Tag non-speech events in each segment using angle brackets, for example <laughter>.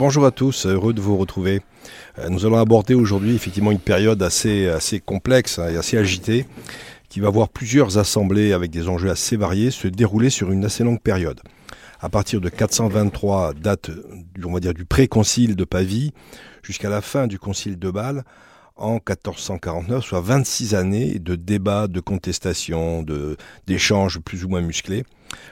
Bonjour à tous, heureux de vous retrouver. Euh, nous allons aborder aujourd'hui effectivement une période assez, complexe hein, et assez agitée qui va voir plusieurs assemblées avec des enjeux assez variés se dérouler sur une assez longue période. À partir de 423, date on va dire, du pré-concile de Pavie, jusqu'à la fin du concile de Bâle, en 1449, soit 26 années de débats, de contestations, d'échanges plus ou moins musclés.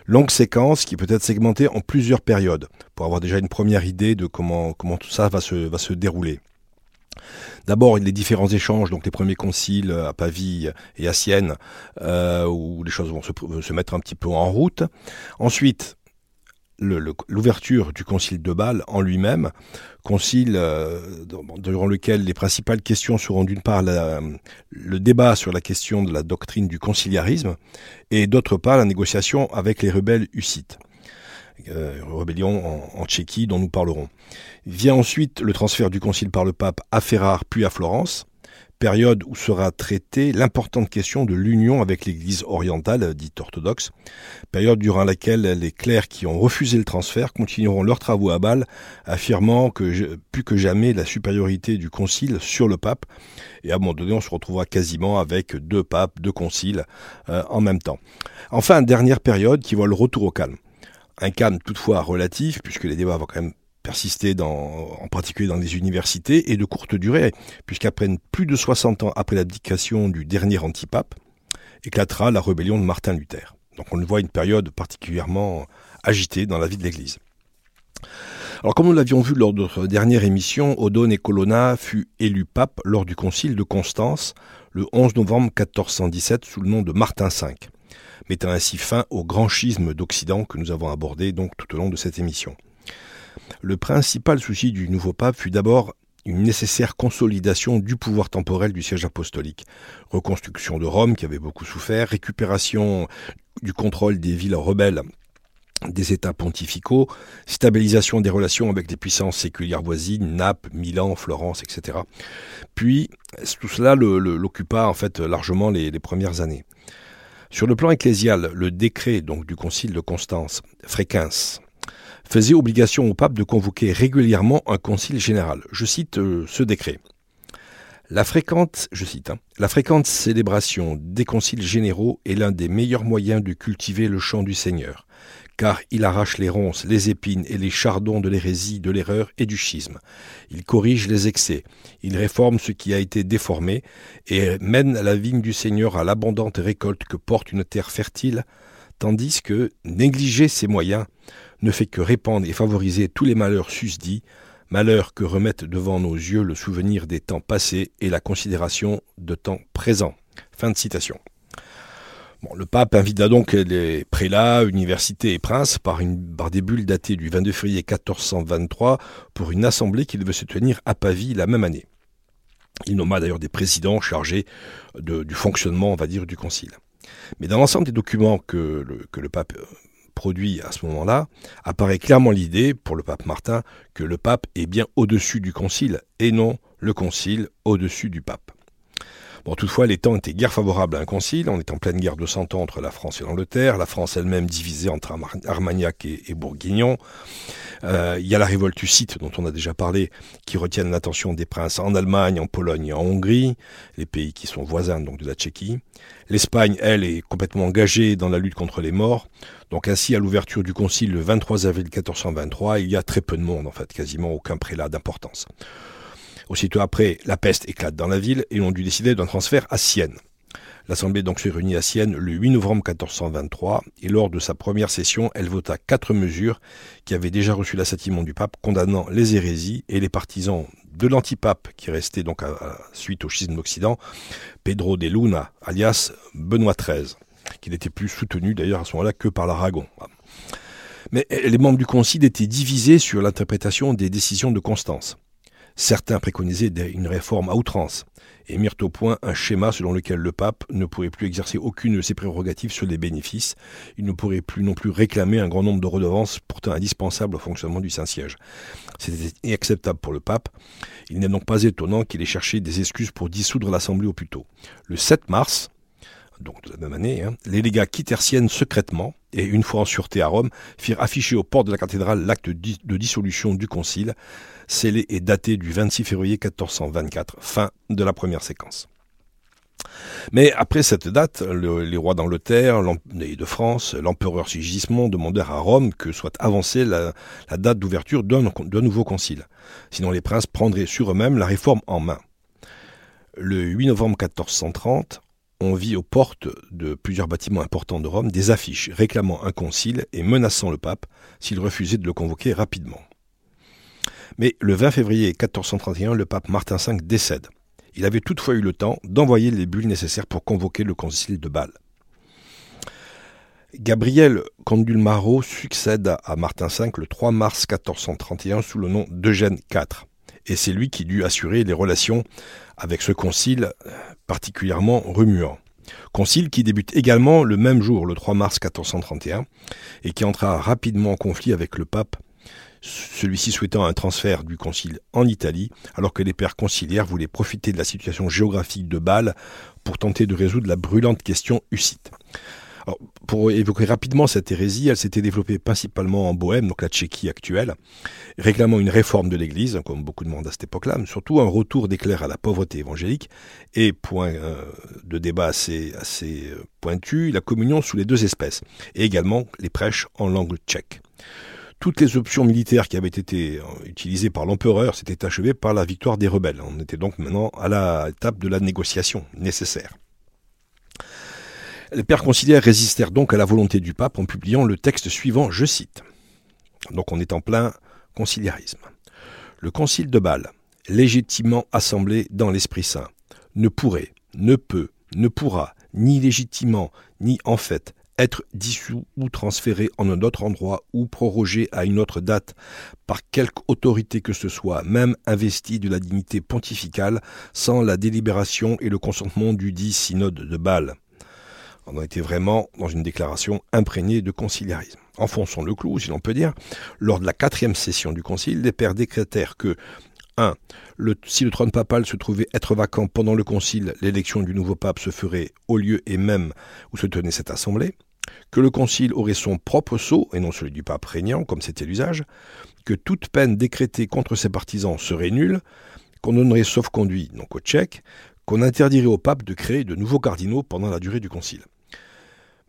Longue séquence qui peut être segmentée en plusieurs périodes pour avoir déjà une première idée de comment, comment tout ça va se, va se dérouler. D'abord, les différents échanges, donc les premiers conciles à Pavie et à Sienne, euh, où les choses vont se, se, mettre un petit peu en route. Ensuite, l'ouverture du concile de Bâle en lui-même, concile euh, durant lequel les principales questions seront d'une part le débat sur la question de la doctrine du conciliarisme et d'autre part la négociation avec les rebelles hussites. Euh, rébellion en, en, Tchéquie dont nous parlerons. Vient ensuite le transfert du concile par le pape à Ferrare puis à Florence, période où sera traitée l'importante question de l'union avec l'Église orientale, dite orthodoxe, période durant laquelle les clercs qui ont refusé le transfert continueront leurs travaux à Bâle, affirmant que plus que jamais la supériorité du concile sur le pape, et à un moment donné on se retrouvera quasiment avec deux papes, deux conciles euh, en même temps. Enfin, dernière période qui voit le retour au calme. Un calme toutefois relatif, puisque les débats vont quand même persister dans, en particulier dans les universités, et de courte durée, puisqu'après plus de 60 ans après l'abdication du dernier antipape, éclatera la rébellion de Martin Luther. Donc on voit une période particulièrement agitée dans la vie de l'Église. Alors comme nous l'avions vu lors de notre dernière émission, Odone Colonna fut élu pape lors du concile de Constance le 11 novembre 1417 sous le nom de Martin V, mettant ainsi fin au grand schisme d'Occident que nous avons abordé tout au long de cette émission. Le principal souci du nouveau pape fut d'abord une nécessaire consolidation du pouvoir temporel du siège apostolique. Reconstruction de Rome, qui avait beaucoup souffert, récupération du contrôle des villes rebelles des États pontificaux, stabilisation des relations avec les puissances séculières voisines, Naples, Milan, Florence, etc. Puis, tout cela l'occupa en fait largement les, premières années. Sur le plan ecclésial, le décret du concile de Constance, Fréquence, faisait obligation au pape de convoquer régulièrement un concile général. Je cite euh, ce décret. La fréquente, je cite, hein, la fréquente célébration des conciles généraux est l'un des meilleurs moyens de cultiver le chant du Seigneur, car il arrache les ronces, les épines et les chardons de l'hérésie, de l'erreur et du schisme. Il corrige les excès, il réforme ce qui a été déformé et mène la vigne du Seigneur à l'abondante récolte que porte une terre fertile, tandis que négliger ses moyens ne fait que répandre et favoriser tous les malheurs susdits, malheurs que remettent devant nos yeux le souvenir des temps passés et la considération de temps présents. Fin de citation. Le pape invita donc les prélats, universités et princes par, une, des bulles datées du 22 février 1423 pour une assemblée qui devait se tenir à Pavie la même année. Il nomma d'ailleurs des présidents chargés du fonctionnement, on va dire, du concile. Mais dans l'ensemble des documents que le, que le pape produit à ce moment-là, apparaît clairement l'idée, pour le pape Martin, que le pape est bien au-dessus du concile et non le concile au-dessus du pape. Bon, toutefois, les temps étaient guère favorables à un concile. On est en pleine guerre de Cent Ans entre la France et l'Angleterre. La France elle-même divisée entre Armagnac et, Bourguignon. Euh, il y a la révolte hussite dont on a déjà parlé, qui retiennent l'attention des princes en Allemagne, en Pologne et en Hongrie, les pays qui sont voisins donc de la Tchéquie. L'Espagne, elle, est complètement engagée dans la lutte contre les morts. Donc ainsi, à l'ouverture du concile le 23 avril 1423, il y a très peu de monde, en fait, quasiment aucun prélat d'importance. Aussitôt après, la peste éclate dans la ville et on dut décider d'un transfert à Sienne. L'Assemblée donc se réunit à Sienne le 8 novembre 1423 et lors de sa première session, elle vota quatre mesures qui avaient déjà reçu l'assentiment du pape condamnant les hérésies et les partisans de l'antipape qui restait donc suite au schisme d'Occident, Pedro de Luna, alias Benoît XIII, qui n'était plus soutenu d'ailleurs à ce moment-là que par l'Aragon. Mais les membres du concile étaient divisés sur l'interprétation des décisions de Constance. Certains préconisaient une réforme à outrance et mirent au point un schéma selon lequel le pape ne pourrait plus exercer aucune de ses prérogatives sur les bénéfices, il ne pourrait plus non plus réclamer un grand nombre de redevances pourtant indispensables au fonctionnement du Saint-Siège. C'était inacceptable pour le pape. Il n'est donc pas étonnant qu'il ait cherché des excuses pour dissoudre l'Assemblée au plus tôt. Le 7 mars, donc de la même année, hein, les légats quittèrent Sienne secrètement, et, une fois en sûreté à Rome, firent afficher aux portes de la cathédrale l'acte de dissolution du concile, scellé et daté du 26 février 1424, fin de la première séquence. Mais après cette date, les rois d'Angleterre et de France, l'empereur Sigismond demandèrent à Rome que soit avancée la, date d'ouverture d'un nouveau concile. Sinon les princes prendraient sur eux-mêmes la réforme en main. Le 8 novembre 1430, on vit aux portes de plusieurs bâtiments importants de Rome des affiches réclamant un concile et menaçant le pape s'il refusait de le convoquer rapidement. Mais le 20 février 1431, le pape Martin V décède. Il avait toutefois eu le temps d'envoyer les bulles nécessaires pour convoquer le concile de Bâle. Gabriel Condulmaro succède à Martin V le 3 mars 1431 sous le nom d'Eugène IV. Et c'est lui qui dut assurer les relations avec ce concile particulièrement remuant. Concile qui débute également le même jour, le 3 mars 1431, et qui entra rapidement en conflit avec le pape celui-ci souhaitant un transfert du concile en Italie, alors que les pères conciliaires voulaient profiter de la situation géographique de Bâle pour tenter de résoudre la brûlante question hussite. pour évoquer rapidement cette hérésie, elle s'était développée principalement en Bohème, donc la Tchéquie actuelle, réclamant une réforme de l'Église, comme beaucoup demandent à cette époque-là, mais surtout un retour des clercs à la pauvreté évangélique, et, point euh, de débat assez, assez euh, pointu, la communion sous les deux espèces, et également les prêches en langue tchèque. Toutes les options militaires qui avaient été euh, utilisées par l'empereur s'étaient achevées par la victoire des rebelles. On était donc maintenant à la étape de la négociation nécessaire. Les pères conciliaires résistèrent donc à la volonté du pape en publiant le texte suivant, je cite. Donc on est en plein conciliarisme. Le concile de Bâle, légitimement assemblé dans l'Esprit Saint, ne pourrait, ne peut, ne pourra, ni légitimement, ni en fait, être dissous ou transféré en un autre endroit ou prorogé à une autre date par quelque autorité que ce soit, même investi de la dignité pontificale, sans la délibération et le consentement du dit synode de Bâle. On a été vraiment dans une déclaration imprégnée de conciliarisme. Enfonçons le clou, si l'on peut dire. Lors de la quatrième session du concile, les pères décrétèrent que 1. si le trône papal se trouvait être vacant pendant le concile, l'élection du nouveau pape se ferait au lieu et même où se tenait cette assemblée que le concile aurait son propre sceau, et non celui du pape régnant, comme c'était l'usage, que toute peine décrétée contre ses partisans serait nulle, qu'on donnerait sauf-conduit, donc au tchèque, qu'on interdirait au pape de créer de nouveaux cardinaux pendant la durée du concile.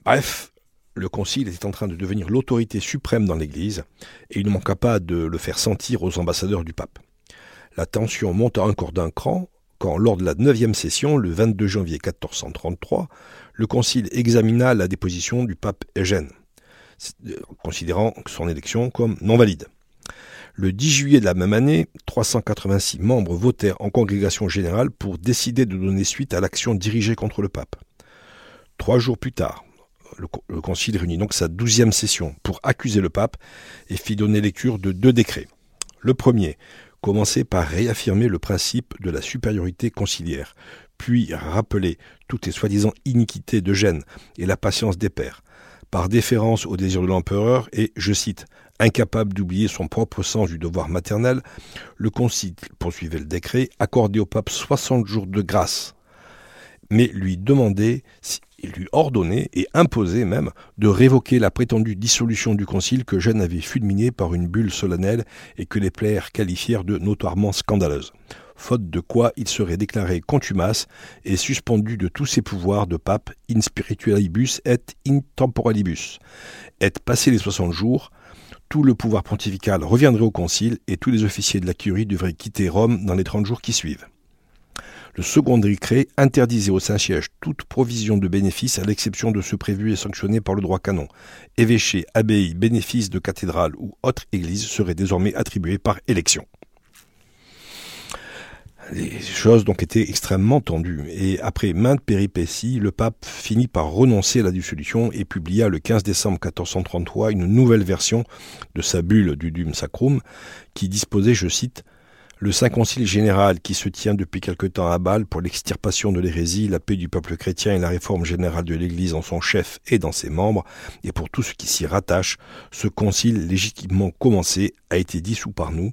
Bref, le concile était en train de devenir l'autorité suprême dans l'Église, et il ne manqua pas de le faire sentir aux ambassadeurs du pape. La tension monta encore d'un cran quand, lors de la neuvième session, le 22 janvier 1433, le Concile examina la déposition du pape Eugène, considérant son élection comme non valide. Le 10 juillet de la même année, 386 membres votèrent en congrégation générale pour décider de donner suite à l'action dirigée contre le pape. Trois jours plus tard, le, Concile réunit donc sa douzième session pour accuser le pape et fit donner lecture de deux décrets. Le premier commençait par réaffirmer le principe de la supériorité conciliaire, puis rappeler toutes les soi-disant iniquités de Gênes et la patience des pères, par déférence au désir de l'empereur et, je cite, incapable d'oublier son propre sens du devoir maternel, le concile poursuivait le décret, accordait au pape 60 jours de grâce, mais lui demandait, lui ordonnait et imposait même de révoquer la prétendue dissolution du concile que Gênes avait fulminée par une bulle solennelle et que les pères qualifièrent de notoirement scandaleuse faute de quoi il serait déclaré contumace et suspendu de tous ses pouvoirs de pape in spiritualibus et in temporalibus. Et passé les 60 jours, tout le pouvoir pontifical reviendrait au concile et tous les officiers de la curie devraient quitter Rome dans les 30 jours qui suivent. Le second décret interdisait au Saint-Siège toute provision de bénéfices à l'exception de ceux prévus et sanctionnés par le droit canon. Évêchés, abbayes, bénéfices de cathédrales ou autres églises seraient désormais attribués par élection les choses donc étaient extrêmement tendues. Et après maintes péripéties, le pape finit par renoncer à la dissolution et publia le 15 décembre 1433 une nouvelle version de sa bulle du Dum Sacrum qui disposait, je cite, le Saint Concile général qui se tient depuis quelque temps à Bâle pour l'extirpation de l'hérésie, la paix du peuple chrétien et la réforme générale de l'Église en son chef et dans ses membres, et pour tout ce qui s'y rattache, ce concile légitimement commencé a été dissous par nous,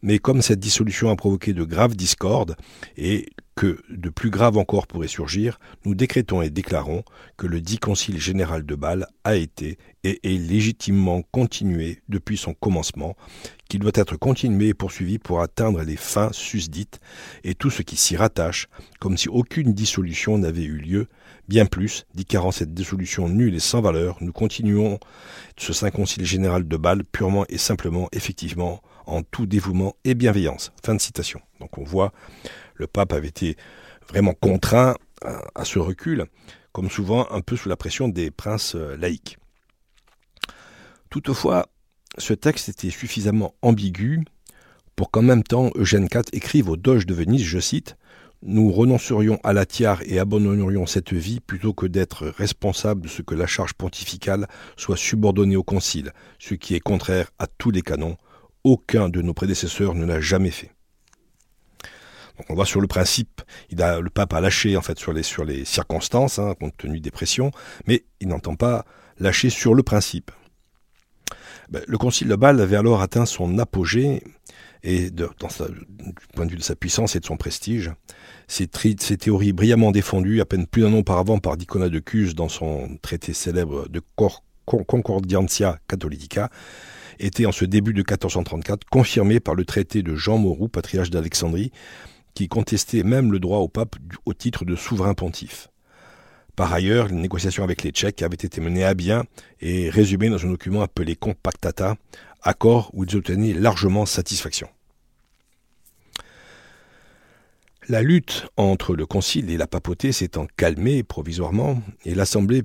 mais comme cette dissolution a provoqué de graves discordes, et que de plus grave encore pourrait surgir, nous décrétons et déclarons que le dit concile général de Bâle a été et est légitimement continué depuis son commencement, qu'il doit être continué et poursuivi pour atteindre les fins susdites et tout ce qui s'y rattache, comme si aucune dissolution n'avait eu lieu, bien plus, car cette dissolution nulle et sans valeur, nous continuons ce Saint Concile général de Bâle purement et simplement, effectivement, en tout dévouement et bienveillance. Fin de citation. Donc on voit le pape avait été vraiment contraint à, ce recul, comme souvent un peu sous la pression des princes euh, laïcs. Toutefois, ce texte était suffisamment ambigu pour qu'en même temps Eugène IV écrive au Doge de Venise, je cite, Nous renoncerions à la tiare et abandonnerions cette vie plutôt que d'être responsables de ce que la charge pontificale soit subordonnée au concile, ce qui est contraire à tous les canons. Aucun de nos prédécesseurs ne l'a jamais fait on voit sur le principe, le pape a lâché en fait sur les, circonstances, hein, compte tenu des pressions, mais il n'entend pas lâcher sur le principe. Ben, le concile de Bâle avait alors atteint son apogée, et du point de vue de sa puissance et de son prestige, ses, théories brillamment défendues à peine plus d'un an auparavant par Dicona de Cuse dans son traité célèbre de Concordiantia Catholica, étaient en ce début de 1434 confirmées par le traité de Jean Moreau, patriarche d'Alexandrie, qui contestait même le droit au pape au titre de souverain pontife. Par ailleurs, les négociations avec les Tchèques avaient été menées à bien et résumées dans un document appelé Compactata, accord où ils obtenaient largement satisfaction. La lutte entre le concile et la papauté s'étant calmée provisoirement, et l'Assemblée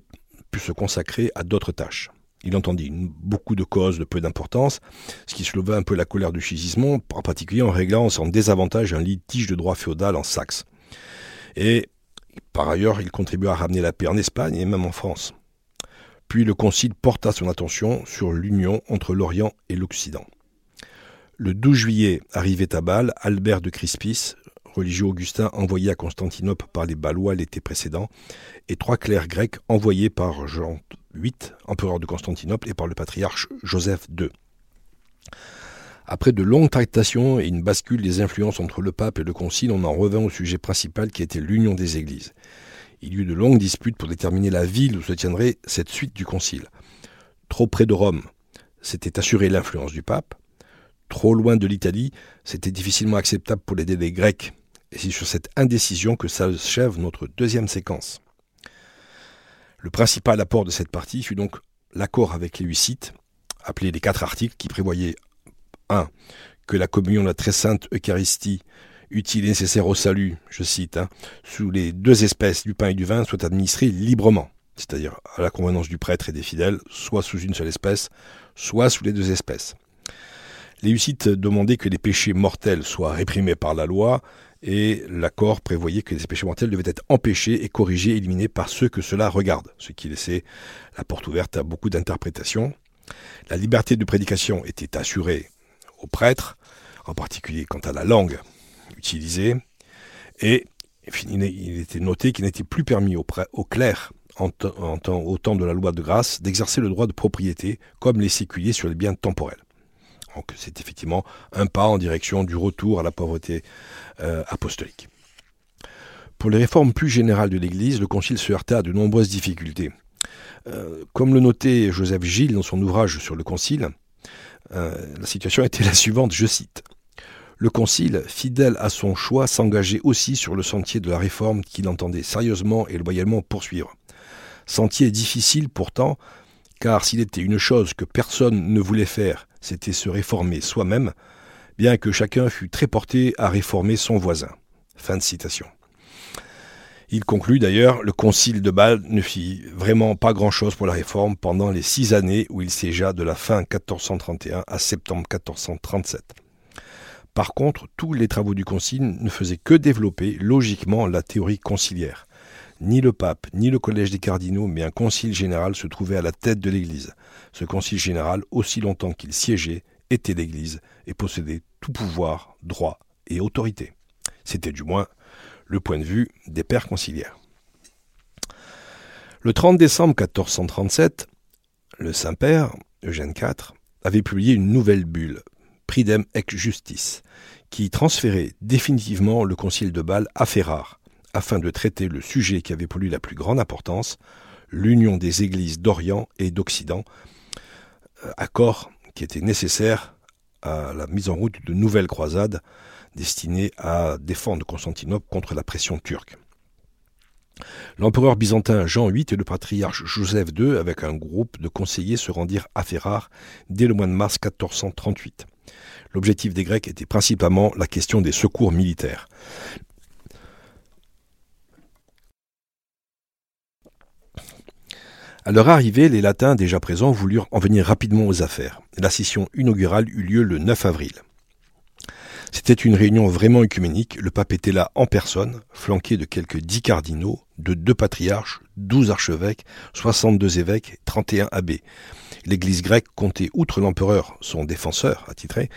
put se consacrer à d'autres tâches. Il entendit beaucoup de causes de peu d'importance, ce qui souleva un peu la colère du Chisismon, en particulier en réglant sans désavantage un litige de droit féodal en Saxe. Et par ailleurs, il contribua à ramener la paix en Espagne et même en France. Puis le Concile porta son attention sur l'union entre l'Orient et l'Occident. Le 12 juillet arrivait à Bâle Albert de Crispis, religieux augustin envoyé à Constantinople par les Balois l'été précédent, et trois clercs grecs envoyés par Jean VIII, empereur de Constantinople, et par le patriarche Joseph II. Après de longues tractations et une bascule des influences entre le pape et le concile, on en revint au sujet principal qui était l'union des églises. Il y eut de longues disputes pour déterminer la ville où se tiendrait cette suite du concile. Trop près de Rome, c'était assurer l'influence du pape. Trop loin de l'Italie, c'était difficilement acceptable pour les délégués grecs. Et c'est sur cette indécision que s'achève notre deuxième séquence. Le principal apport de cette partie fut donc l'accord avec les Hussites, appelé les quatre articles, qui prévoyaient 1. Que la communion de la très sainte Eucharistie, utile et nécessaire au salut, je cite, hein, sous les deux espèces du pain et du vin, soit administrée librement, c'est-à-dire à la convenance du prêtre et des fidèles, soit sous une seule espèce, soit sous les deux espèces. Les Hussites demandaient que les péchés mortels soient réprimés par la loi et l'accord prévoyait que les péchés mortels devaient être empêchés et corrigés, éliminés par ceux que cela regarde, ce qui laissait la porte ouverte à beaucoup d'interprétations. La liberté de prédication était assurée aux prêtres, en particulier quant à la langue utilisée, et il était noté qu'il n'était plus permis aux, clercs, au temps de la loi de grâce, d'exercer le droit de propriété comme les séculiers sur les biens temporels. Donc c'est effectivement un pas en direction du retour à la pauvreté euh, apostolique. Pour les réformes plus générales de l'Église, le Concile se heurta à de nombreuses difficultés. Euh, comme le notait Joseph Gilles dans son ouvrage sur le Concile, euh, la situation <laughs> était la suivante, je cite. Le Concile, fidèle à son choix, s'engageait aussi sur le sentier de la réforme qu'il entendait sérieusement et loyalement poursuivre. Sentier difficile pourtant, car s'il était une chose que personne ne voulait faire, c'était se réformer soi-même, bien que chacun fût très porté à réformer son voisin. Fin de citation. Il conclut d'ailleurs, le concile de Bâle ne fit vraiment pas grand-chose pour la réforme pendant les six années où il siégea de la fin 1431 à septembre 1437. Par contre, tous les travaux du concile ne faisaient que développer logiquement la théorie conciliaire. Ni le pape, ni le collège des cardinaux, mais un concile général se trouvait à la tête de l'Église. Ce concile général, aussi longtemps qu'il siégeait, était l'Église et possédait tout pouvoir, droit et autorité. C'était du moins le point de vue des pères conciliaires. Le 30 décembre 1437, le Saint-Père, Eugène IV, avait publié une nouvelle bulle, Pridem ex Justice, qui transférait définitivement le concile de Bâle à Ferrare, afin de traiter le sujet qui avait pour lui la plus grande importance, l'union des églises d'Orient et d'Occident, euh, accord qui était nécessaire à la mise en route de nouvelles croisades destinées à défendre Constantinople contre la pression turque. L'empereur byzantin Jean VIII et le patriarche Joseph II, avec un groupe de conseillers, se rendirent à Ferrare dès le mois de mars 1438. L'objectif des Grecs était principalement la question des secours militaires. À leur arrivée, les Latins déjà présents voulurent en venir rapidement aux affaires. La session inaugurale eut lieu le 9 avril. C'était une réunion vraiment œcuménique. Le pape était là en personne, flanqué de quelques dix cardinaux, de deux patriarches, douze archevêques, soixante-deux évêques, trente-et-un abbés. L'Église grecque comptait, outre l'empereur, son défenseur attitré,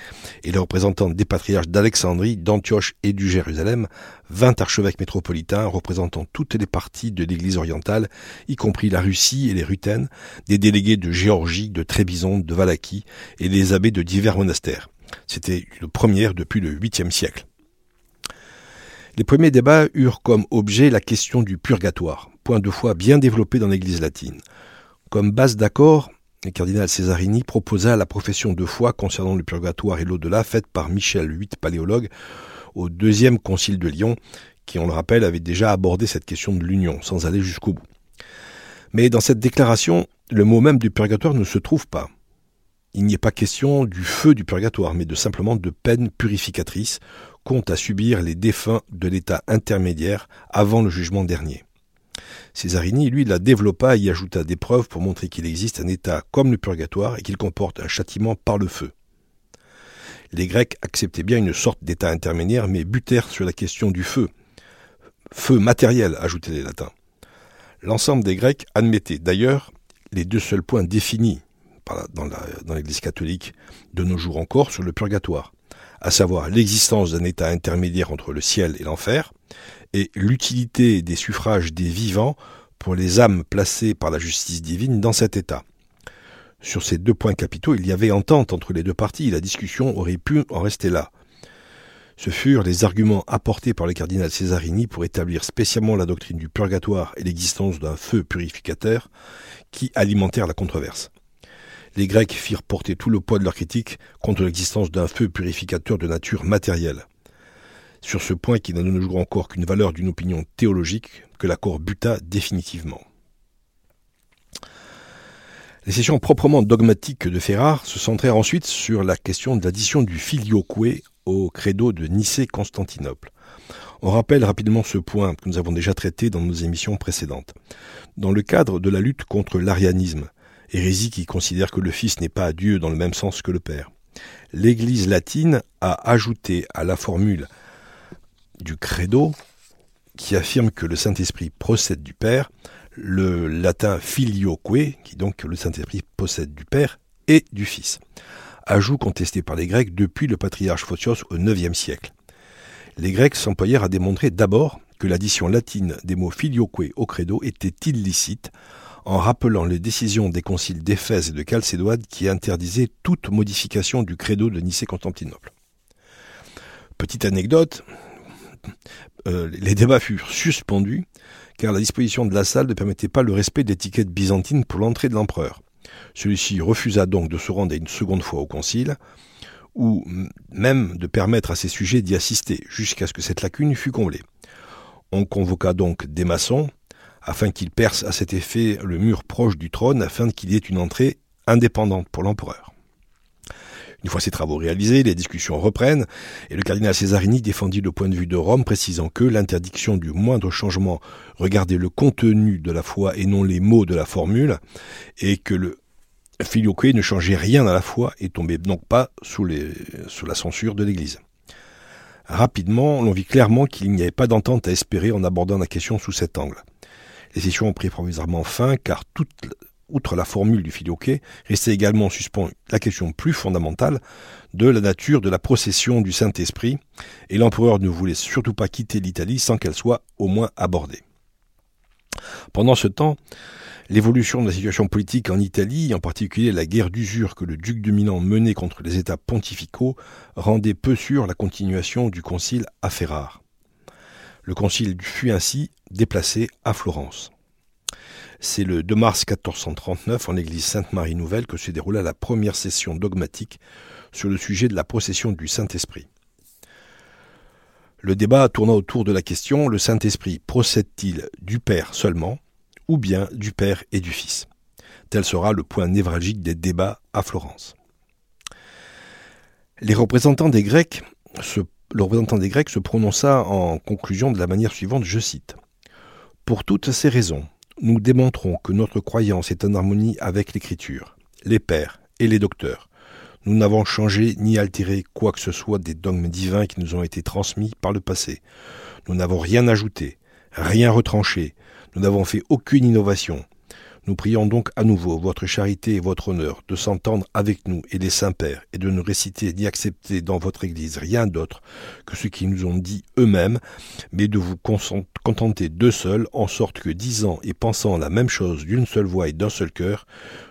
et les représentants des patriarches d'Alexandrie, d'Antioche et du Jérusalem, vingt archevêques métropolitains représentant toutes les parties de l'Église orientale, y compris la Russie et les Rutènes, des délégués de Géorgie, de Trébizonde, de Valachie, et les abbés de divers monastères. C'était une première depuis le 8e siècle. Les premiers débats eurent comme objet la question du purgatoire, point de foi bien développé dans l'Église latine. Comme base d'accord, le cardinal Cesarini proposa la profession de foi concernant le purgatoire et l'au-delà faite par Michel VIII, paléologue, au deuxième concile de Lyon, qui, on le rappelle, avait déjà abordé cette question de l'union, sans aller jusqu'au bout. Mais dans cette déclaration, le mot même du purgatoire ne se trouve pas il n'y est pas question du feu du purgatoire, mais de simplement de peine purificatrice compte à subir les défunts de l'état intermédiaire avant le jugement dernier. Césarini, lui, la développa et y ajouta des preuves pour montrer qu'il existe un état comme le purgatoire et qu'il comporte un châtiment par le feu. Les Grecs acceptaient bien une sorte d'état intermédiaire, mais butèrent sur la question du feu. Feu matériel, ajoutaient les latins. L'ensemble des Grecs admettait d'ailleurs les deux seuls points définis dans l'Église catholique de nos jours encore sur le purgatoire, à savoir l'existence d'un état intermédiaire entre le ciel et l'enfer, et l'utilité des suffrages des vivants pour les âmes placées par la justice divine dans cet état. Sur ces deux points capitaux, il y avait entente entre les deux parties, la discussion aurait pu en rester là. Ce furent les arguments apportés par le cardinal Cesarini pour établir spécialement la doctrine du purgatoire et l'existence d'un feu purificateur qui alimentèrent la controverse les Grecs firent porter tout le poids de leur critique contre l'existence d'un feu purificateur de nature matérielle. Sur ce point qui n'a de nos jours encore qu'une valeur d'une opinion théologique, que l'accord buta définitivement. Les sessions proprement dogmatiques de Ferrare se centrèrent ensuite sur la question de l'addition du filioque au credo de Nicée-Constantinople. On rappelle rapidement ce point que nous avons déjà traité dans nos émissions précédentes. Dans le cadre de la lutte contre l'arianisme, hérésie qui considère que le Fils n'est pas Dieu dans le même sens que le Père. L'Église latine a ajouté à la formule du credo, qui affirme que le Saint-Esprit procède du Père, le latin filioque, qui donc que le Saint-Esprit possède du Père et du Fils. Ajout contesté par les Grecs depuis le patriarche Photios au IXe siècle. Les Grecs s'employèrent à démontrer d'abord que l'addition latine des mots filioque au credo était illicite, en rappelant les décisions des conciles d'Éphèse et de Chalcédoine qui interdisaient toute modification du credo de Nicée-Constantinople. Petite anecdote, euh, les débats furent suspendus car la disposition de la salle ne permettait pas le respect de l'étiquette byzantine pour l'entrée de l'empereur. Celui-ci refusa donc de se rendre une seconde fois au concile, ou même de permettre à ses sujets d'y assister, jusqu'à ce que cette lacune fût comblée. On convoqua donc des maçons, afin qu'il perce à cet effet le mur proche du trône, afin qu'il y ait une entrée indépendante pour l'empereur. Une fois ces travaux réalisés, les discussions reprennent, et le cardinal Cesarini défendit le point de vue de Rome, précisant que l'interdiction du moindre changement regardait le contenu de la foi et non les mots de la formule, et que le filioque ne changeait rien à la foi et tombait donc pas sous la censure de l'Église. Rapidement, l'on vit clairement qu'il n'y avait pas d'entente à espérer en abordant la question sous cet angle. Les ont pris provisoirement fin car outre la formule du filioque, restait également en suspens la question plus fondamentale de la nature de la procession du Saint-Esprit, et l'empereur ne voulait surtout pas quitter l'Italie sans qu'elle soit au moins abordée. Pendant ce temps, l'évolution de la situation politique en Italie, en particulier la guerre d'usure que le duc de Milan menait contre les États pontificaux, rendait peu sûr la continuation du concile à Ferrare. Le concile fut ainsi déplacé à Florence. C'est le 2 mars 1439, en l'église Sainte-Marie Nouvelle, que se déroula la première session dogmatique sur le sujet de la procession du Saint-Esprit. Le débat tourna autour de la question le Saint-Esprit procède-t-il du Père seulement, ou bien du Père et du Fils? Tel sera le point névralgique des débats à Florence. Les représentants des Grecs se, le représentant des Grecs se prononça en conclusion de la manière suivante, je cite. Pour toutes ces raisons, nous démontrons que notre croyance est en harmonie avec l'Écriture, les pères et les docteurs. Nous n'avons changé ni altéré quoi que ce soit des dogmes divins qui nous ont été transmis par le passé. Nous n'avons rien ajouté, rien retranché, nous n'avons fait aucune innovation. Nous prions donc à nouveau votre charité et votre honneur de s'entendre avec nous et les saints-pères et de ne réciter ni accepter dans votre Église rien d'autre que ce qu'ils nous ont dit eux-mêmes, mais de vous contenter d'eux seuls, en sorte que disant et pensant la même chose d'une seule voix et d'un seul cœur,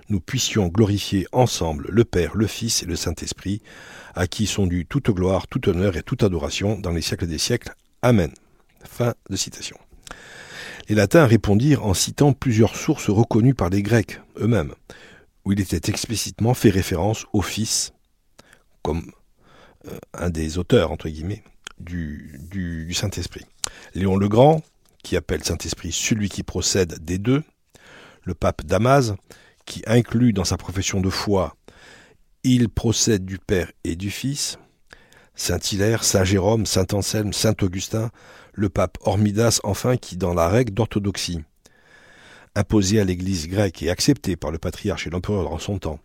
nous puissions glorifier ensemble le Père, le Fils et le Saint-Esprit, à qui sont dus toute gloire, tout honneur et toute adoration dans les siècles des siècles. Amen. Fin de citation. Les latins répondirent en citant plusieurs sources reconnues par les Grecs eux-mêmes, où il était explicitement fait référence au Fils, comme euh, un des auteurs, entre guillemets, du, du Saint-Esprit. Léon le Grand, qui appelle Saint-Esprit celui qui procède des deux, le pape Damas, qui inclut dans sa profession de foi Il procède du Père et du Fils, Saint Hilaire, Saint Jérôme, Saint Anselme, Saint Augustin, le pape Hormidas enfin qui, dans la règle d'orthodoxie, imposée à l'Église grecque et acceptée par le patriarche et l'empereur en son temps,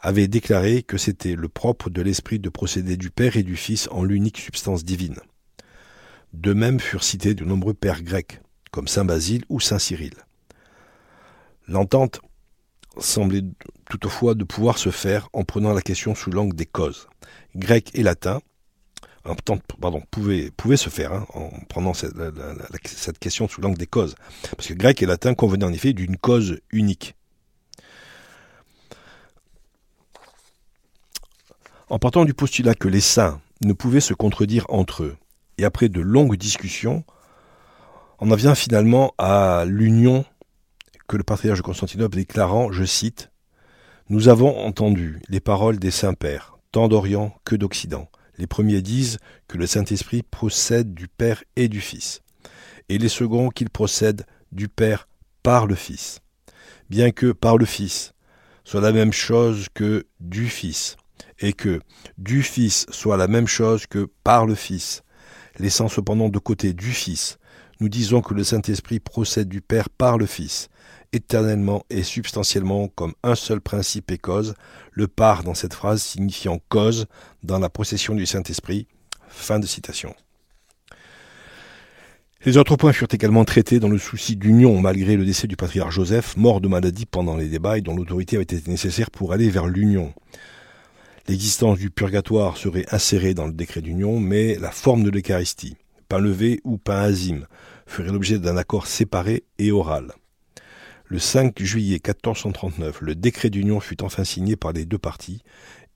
avait déclaré que c'était le propre de l'esprit de procéder du Père et du Fils en l'unique substance divine. De même furent cités de nombreux pères grecs, comme Saint Basile ou Saint Cyril. L'entente semblait toutefois de pouvoir se faire en prenant la question sous l'angle des causes. Grec et latin, pardon, pouvait, se faire hein, en prenant cette, cette question sous l'angle des causes. Parce que grec et latin convenaient en effet d'une cause unique. En partant du postulat que les saints ne pouvaient se contredire entre eux, et après de longues discussions, on en vient finalement à l'union que le patriarche de Constantinople déclarant, je cite, Nous avons entendu les paroles des saints pères, tant d'Orient que d'Occident, les premiers disent que le Saint-Esprit procède du Père et du Fils, et les seconds qu'il procède du Père par le Fils, bien que par le Fils soit la même chose que du Fils, et que du Fils soit la même chose que par le Fils, laissant cependant de côté du Fils, nous disons que le Saint-Esprit procède du Père par le Fils, éternellement et substantiellement comme un seul principe et cause, le par dans cette phrase signifiant cause dans la procession du Saint-Esprit. Fin de citation. Les autres points furent également traités dans le souci d'union malgré le décès du patriarche Joseph, mort de maladie pendant les débats et dont l'autorité avait été nécessaire pour aller vers l'union. L'existence du purgatoire serait insérée dans le décret d'union, mais la forme de l'Eucharistie, pain levé ou pain azime, ferait l'objet d'un accord séparé et oral. Le 5 juillet 1439, le décret d'union fut enfin signé par les deux parties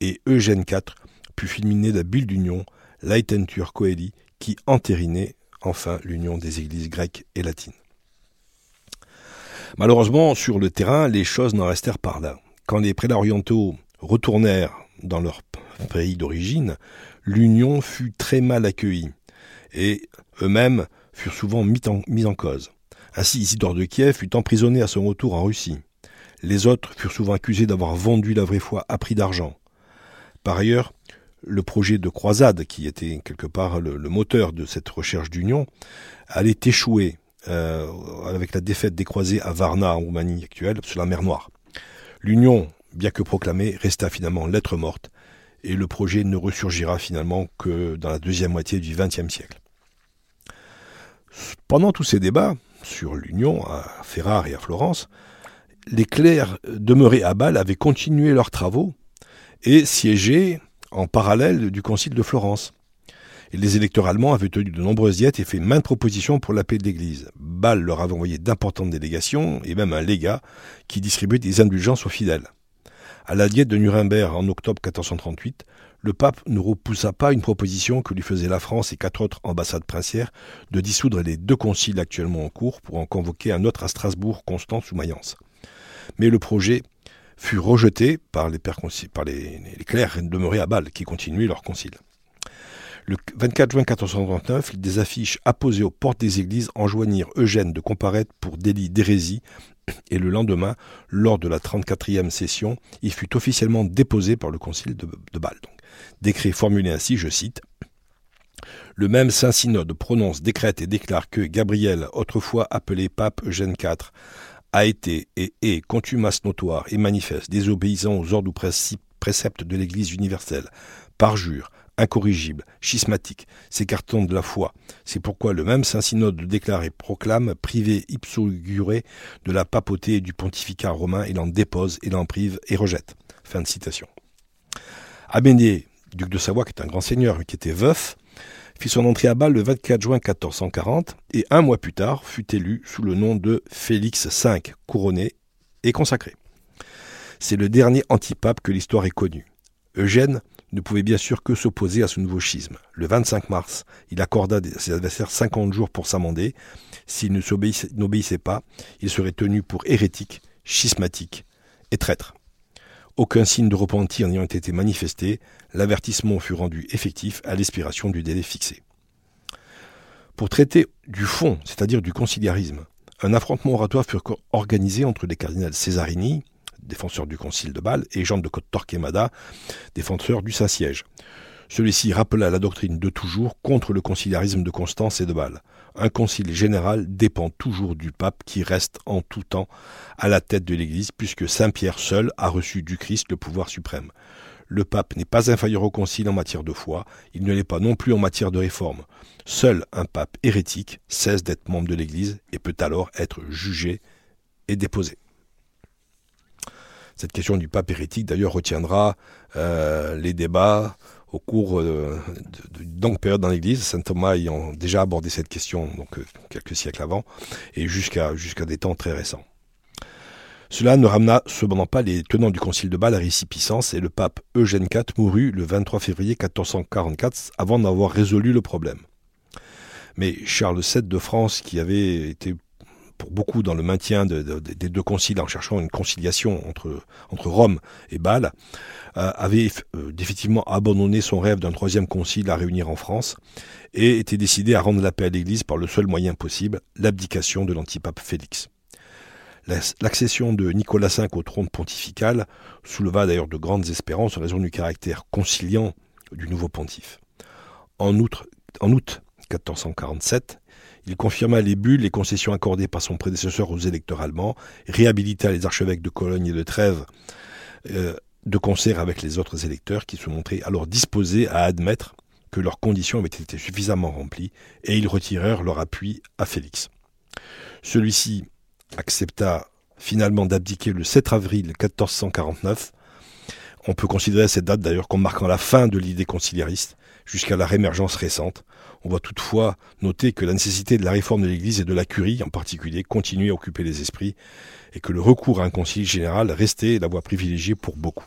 et Eugène IV put fulminer la bulle d'union, Laetentur Coeli, qui entérinait enfin l'union des églises grecques et latines. Malheureusement, sur le terrain, les choses n'en restèrent pas là. Quand les prélats orientaux retournèrent dans leur pays d'origine, l'union fut très mal accueillie, et eux-mêmes furent souvent mis en, mis en cause. Ainsi, Isidore de Kiev fut emprisonné à son retour en Russie. Les autres furent souvent accusés d'avoir vendu la vraie foi à prix d'argent. Par ailleurs, le projet de croisade, qui était quelque part le, moteur de cette recherche d'union, allait échouer euh, avec la défaite des croisés à Varna, en Roumanie actuelle, sur la mer Noire. L'union, bien que proclamée, resta finalement lettre morte, et le projet ne ressurgira finalement que dans la deuxième moitié du XXe siècle. Pendant tous ces débats, sur l'Union, à Ferrare et à Florence, les clercs demeurés à Bâle avaient continué leurs travaux et siégé en parallèle du concile de Florence. Et les électeurs allemands avaient tenu de nombreuses diètes et fait maintes propositions pour la paix de l'Église. Bâle leur avait envoyé d'importantes délégations et même un légat qui distribuait des indulgences aux fidèles. À la diète de Nuremberg en octobre 1438, le pape ne repoussa pas une proposition que lui faisait la France et quatre autres ambassades princières de dissoudre les deux conciles actuellement en cours pour en convoquer un autre à Strasbourg, Constance ou Mayence. Mais le projet fut rejeté par les clercs demeurés à Bâle, qui continuaient leur concile. Le 24 juin 1439, des affiches apposées aux portes des églises enjoignirent Eugène de comparaître pour délit d'hérésie, et le lendemain, lors de la 34e session, il fut officiellement déposé par le concile de, Bâle. Décret formulé ainsi, je cite, le même Saint-Synode prononce, décrète et déclare que Gabriel, autrefois appelé pape Eugène IV, a été et est contumace notoire et manifeste, désobéissant aux ordres ou préceptes de l'Église universelle, parjure, incorrigible, schismatique, s'écartant de la foi. C'est pourquoi le même Saint-Synode déclare et proclame, privé ipso de la papauté et du pontificat romain, il en dépose et l'en prive et rejette. Fin de citation. Abénier, duc de Savoie, qui est un grand seigneur, mais qui était veuf, fit son entrée à Bâle le 24 juin 1440 et un mois plus tard fut élu sous le nom de Félix V, couronné et consacré. C'est le dernier antipape que l'histoire ait connu. Eugène ne pouvait bien sûr que s'opposer à ce nouveau schisme. Le 25 mars, il accorda à ses adversaires 50 jours pour s'amender. S'il n'obéissait pas, il serait tenu pour hérétique, schismatique et traître. Aucun signe de repentir n'ayant été manifesté, l'avertissement fut rendu effectif à l'expiration du délai fixé. Pour traiter du fond, c'est-à-dire du conciliarisme, un affrontement oratoire fut organisé entre les cardinals Césarini, défenseur du concile de Bâle, et Jean de Côte-Torquemada, défenseur du Saint-Siège. Celui-ci rappela la doctrine de toujours contre le conciliarisme de Constance et de Bâle. Un concile général dépend toujours du pape qui reste en tout temps à la tête de l'Église, puisque Saint Pierre seul a reçu du Christ le pouvoir suprême. Le pape n'est pas inférieur au concile en matière de foi, il ne l'est pas non plus en matière de réforme. Seul un pape hérétique cesse d'être membre de l'Église et peut alors être jugé et déposé. Cette question du pape hérétique, d'ailleurs, retiendra euh, les débats au cours euh, d'une longue période dans l'Église. Saint Thomas ayant déjà abordé cette question euh, quelques siècles avant, et jusqu'à jusqu'à des temps très récents. Cela ne ramena cependant pas les tenants du concile de Bâle à récipiscence et le pape Eugène IV mourut le 23 février 1444 avant d'avoir résolu le problème. Mais Charles VII de France, qui avait été pour beaucoup dans le maintien des deux conciles en cherchant une conciliation entre, entre Rome et Bâle, euh, avait euh, définitivement abandonné son rêve d'un troisième concile à réunir en France et était décidé à rendre la paix à l'Église par le seul moyen possible, l'abdication de l'antipape Félix. L'accession de Nicolas V au trône pontifical souleva d'ailleurs de grandes espérances en raison du caractère conciliant du nouveau pontife. En août, en août 1447, il confirma les bulles et concessions accordées par son prédécesseur aux électeurs allemands, réhabilita les archevêques de Cologne et de Trèves euh, de concert avec les autres électeurs qui se montraient alors disposés à admettre que leurs conditions avaient été suffisamment remplies et ils retirèrent leur appui à Félix. Celui-ci accepta finalement d'abdiquer le 7 avril 1449. On peut considérer cette date d'ailleurs comme marquant la fin de l'idée conciliariste jusqu'à la réémergence récente. On va toutefois noter que la nécessité de la réforme de l'Église et de la curie en particulier continuait à occuper les esprits et que le recours à un concile général restait la voie privilégiée pour beaucoup.